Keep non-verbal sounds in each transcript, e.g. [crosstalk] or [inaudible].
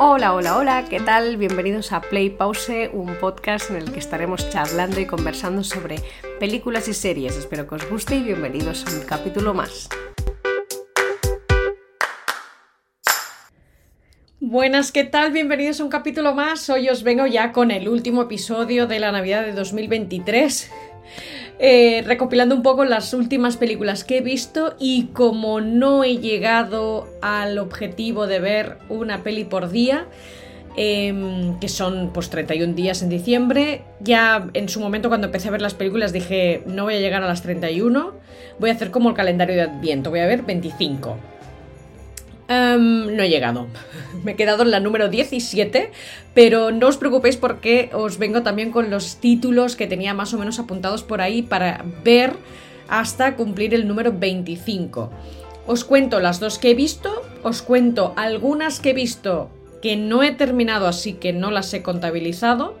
Hola, hola, hola, ¿qué tal? Bienvenidos a Play Pause, un podcast en el que estaremos charlando y conversando sobre películas y series. Espero que os guste y bienvenidos a un capítulo más. Buenas, ¿qué tal? Bienvenidos a un capítulo más. Hoy os vengo ya con el último episodio de la Navidad de 2023. Eh, recopilando un poco las últimas películas que he visto y como no he llegado al objetivo de ver una peli por día, em, que son pues 31 días en diciembre, ya en su momento cuando empecé a ver las películas dije no voy a llegar a las 31, voy a hacer como el calendario de Adviento, voy a ver 25. Em, no he llegado. [laughs] Me he quedado en la número 17, pero no os preocupéis porque os vengo también con los títulos que tenía más o menos apuntados por ahí para ver hasta cumplir el número 25. Os cuento las dos que he visto, os cuento algunas que he visto que no he terminado así que no las he contabilizado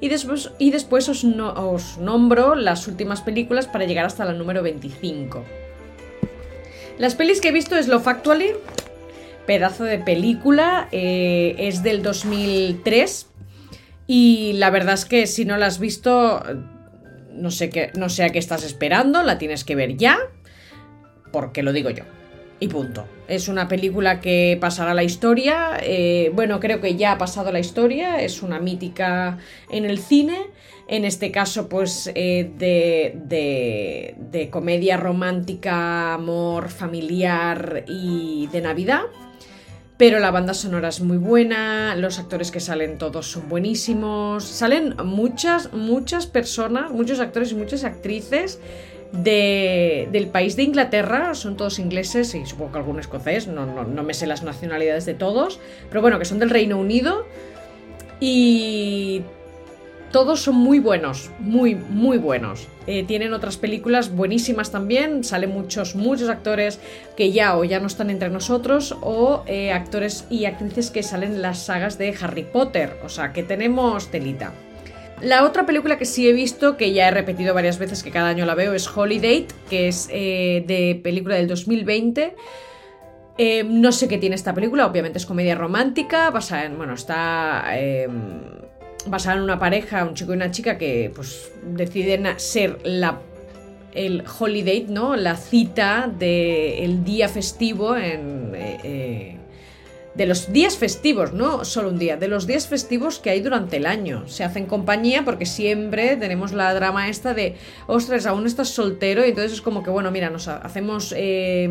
y después, os, os nombro las últimas películas para llegar hasta la número 25. Las pelis que he visto es Love Actually, pedazo de película, eh, es del 2003 y la verdad es que si no la has visto, no sé, qué, no sé a qué estás esperando, la tienes que ver ya, porque lo digo yo. Y punto. Es una película que pasará la historia. Eh, bueno, creo que ya ha pasado la historia. Es una mítica en el cine. En este caso, pues eh, de, de comedia romántica, amor familiar y de Navidad pero la banda sonora es muy buena, los actores que salen todos son buenísimos, salen muchas, muchas personas, muchos actores y muchas actrices del país de Inglaterra, son todos ingleses y supongo que algún escocés, no, no, no me sé las nacionalidades de todos, pero bueno, que son del Reino Unido. Y todos son muy buenos, muy, muy buenos. Eh, tienen otras películas buenísimas también, salen muchos, muchos actores que ya o ya no están entre nosotros, o eh, actores y actrices que salen en las sagas de Harry Potter, o sea que tenemos telita. La otra película que sí he visto, que ya he repetido varias veces, que cada año la veo, es Holiday, que es eh, de película del 2020. no sé qué tiene esta película, obviamente es comedia romántica, basada en, bueno, está basada en una pareja, un chico y una chica que pues deciden ser la el holiday, ¿no? La cita del día festivo en eh, eh, de los días festivos, no solo un día, de los días festivos que hay durante el año. Se hacen compañía porque siempre tenemos la drama esta de, ostras, aún estás soltero y entonces es como que, bueno, mira, nos hacemos eh,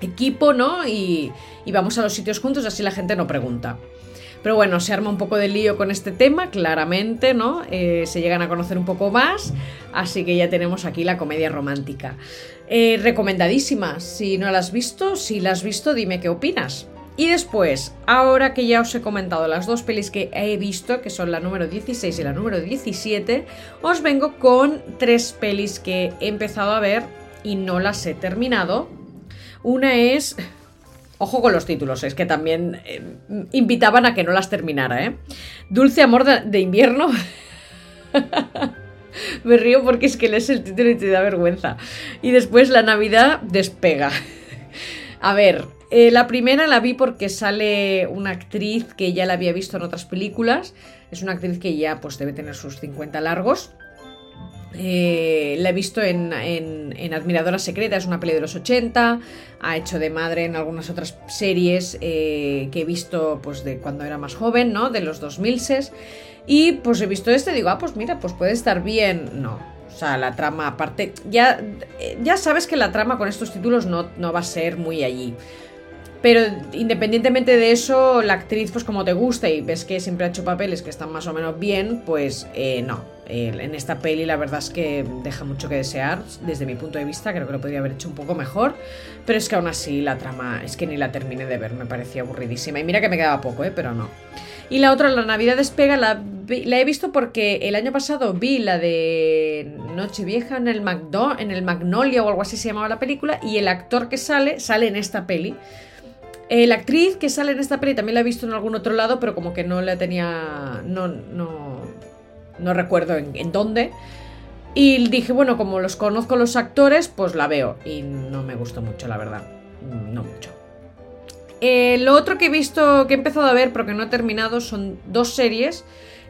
equipo, ¿no? Y, y vamos a los sitios juntos, así la gente no pregunta. Pero bueno, se arma un poco de lío con este tema, claramente, ¿no? Eh, se llegan a conocer un poco más, así que ya tenemos aquí la comedia romántica. Eh, recomendadísima, si no la has visto, si la has visto, dime qué opinas. Y después, ahora que ya os he comentado las dos pelis que he visto, que son la número 16 y la número 17, os vengo con tres pelis que he empezado a ver y no las he terminado. Una es Ojo con los títulos, es que también eh, invitaban a que no las terminara, ¿eh? Dulce amor de, invierno. [laughs] Me río porque es que lees el título y te da vergüenza. Y después la Navidad despega. a ver, eh, la primera la vi porque sale una actriz que ya la había visto en otras películas. Es una actriz que ya pues debe tener sus 50 largos. Eh, la he visto en, Admiradora Secreta, es una peli de los 80. Ha hecho de madre en algunas otras series eh, que he visto pues, de cuando era más joven, ¿no? De los 2000 Y pues he visto este digo, ah, pues mira, pues puede estar bien. No. O sea, la trama, aparte. Ya, ya sabes que la trama con estos títulos no, no va a ser muy allí. Pero independientemente de eso, la actriz, pues como te gusta y ves que siempre ha hecho papeles que están más o menos bien, pues eh, no. En esta peli la verdad es que deja mucho que desear, desde mi punto de vista, creo que lo podría haber hecho un poco mejor, pero es que aún así la trama es que ni la terminé de ver, me parecía aburridísima. Y mira que me quedaba poco, ¿eh? pero no. Y la otra, La Navidad despega, la, la he visto porque el año pasado vi la de Nochevieja en el, en el Magnolia o algo así se llamaba la película, y el actor que sale, sale en esta peli. Eh, la actriz que sale en esta peli también la he visto en algún otro lado, pero como que no la tenía. No, no, no recuerdo en, dónde. Y dije, bueno, como los conozco los actores, pues la veo. Y no me gustó mucho, la verdad. No mucho. Eh, lo otro que he visto, que he empezado a ver, pero que no he terminado, son dos series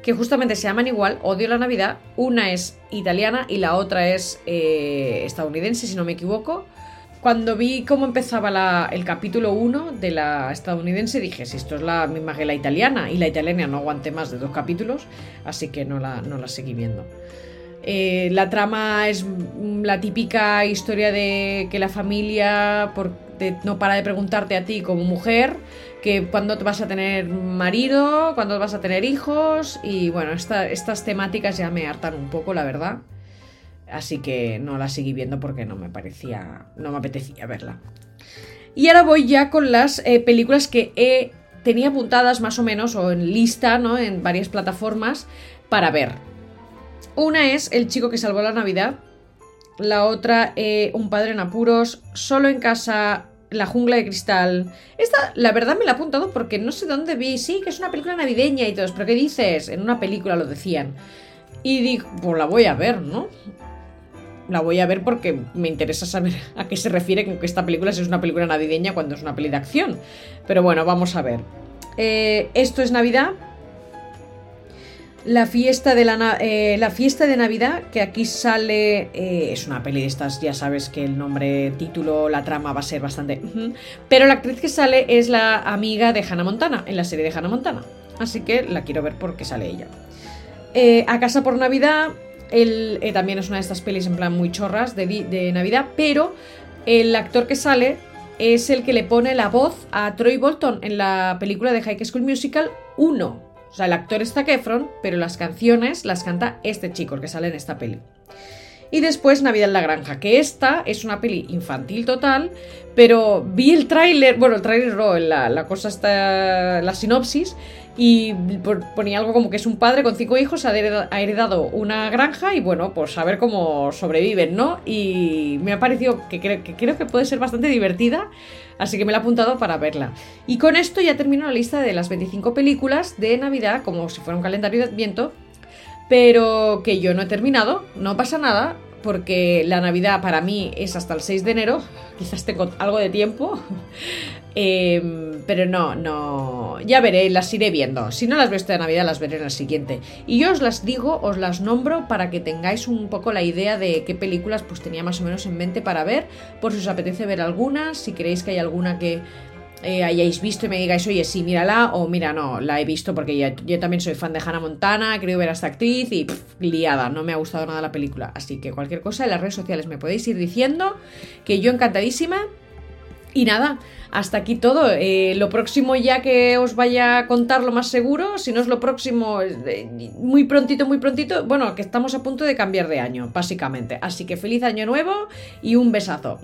que justamente se llaman igual, Odio la Navidad. Una es italiana y la otra es eh, estadounidense, si no me equivoco. Cuando vi cómo empezaba el capítulo 1 de la estadounidense, dije, si esto es la misma que la italiana, y la italiana no aguante más de dos capítulos, así que no la, no la seguí viendo. Eh, la trama es la típica historia de que la familia no para de preguntarte a ti como mujer que cuándo vas a tener marido, cuándo vas a tener hijos y bueno, estas temáticas ya me hartan un poco, la verdad. Así que no la seguí viendo porque no me parecía, no me apetecía verla. Y ahora voy ya con las eh, películas que he, tenía apuntadas más o menos o en lista, ¿no? En varias plataformas para ver. Una es El chico que salvó la Navidad. La otra, eh, Un padre en apuros. Solo en casa, La jungla de cristal. Esta, la verdad, me la he apuntado porque no sé dónde vi. Sí, que es una película navideña y todo. Pero ¿qué dices? En una película lo decían. Y digo, pues la voy a ver, ¿no? La voy a ver porque me interesa saber a qué se refiere con que esta película si es una película navideña cuando es una peli de acción. Pero bueno, vamos a ver. Eh, esto es Navidad, la fiesta de, la, eh, la fiesta de Navidad, que aquí sale. Eh, es una peli de estas, ya sabes que el nombre, título, la trama va a ser bastante. pero la actriz que sale es la amiga de Hannah Montana, en la serie de Hannah Montana. Así que la quiero ver porque sale ella. A casa por Navidad, él, también es una de estas pelis en plan muy chorras de, de Navidad, pero el actor que sale es el que le pone la voz a Troy Bolton en la película de High School Musical 1. O sea, el actor es Zac Efron, pero las canciones las canta este chico, el que sale en esta peli. Y después Navidad en la Granja, que esta es una peli infantil total, pero vi el tráiler, bueno, el tráiler no, la, la cosa está, la sinopsis, y ponía algo como que es un padre con cinco hijos, ha heredado una granja y bueno, pues a ver cómo sobreviven, ¿no? Y me ha parecido que creo que, creo que puede ser bastante divertida, así que me la he apuntado para verla. Y con esto ya termino la lista de las 25 películas de Navidad, como si fuera un calendario de Adviento, pero que yo no he terminado, no pasa nada, porque la Navidad para mí es hasta el 6 de enero, [laughs] quizás tengo algo de tiempo, [laughs] Em, pero no, no. Ya veré, las iré viendo. Si no las veo esta Navidad, las veré en el siguiente. Y yo os las digo, os las nombro para que tengáis un poco la idea de qué películas pues tenía más o menos en mente para ver. Por si os apetece ver algunas, si creéis que hay alguna que eh, hayáis visto y me digáis, oye, sí, mírala, o mira, no, la he visto porque yo, también soy fan de Hannah Montana, creo ver a esta actriz y liada, no me ha gustado nada la película. Así que cualquier cosa en las redes sociales me podéis ir diciendo que yo encantadísima. Y nada, hasta aquí todo. Eh, lo próximo ya que os vaya a contar lo más seguro, si no es lo próximo, muy prontito, muy prontito, bueno, que estamos a punto de cambiar de año, básicamente. Así que feliz año nuevo y un besazo.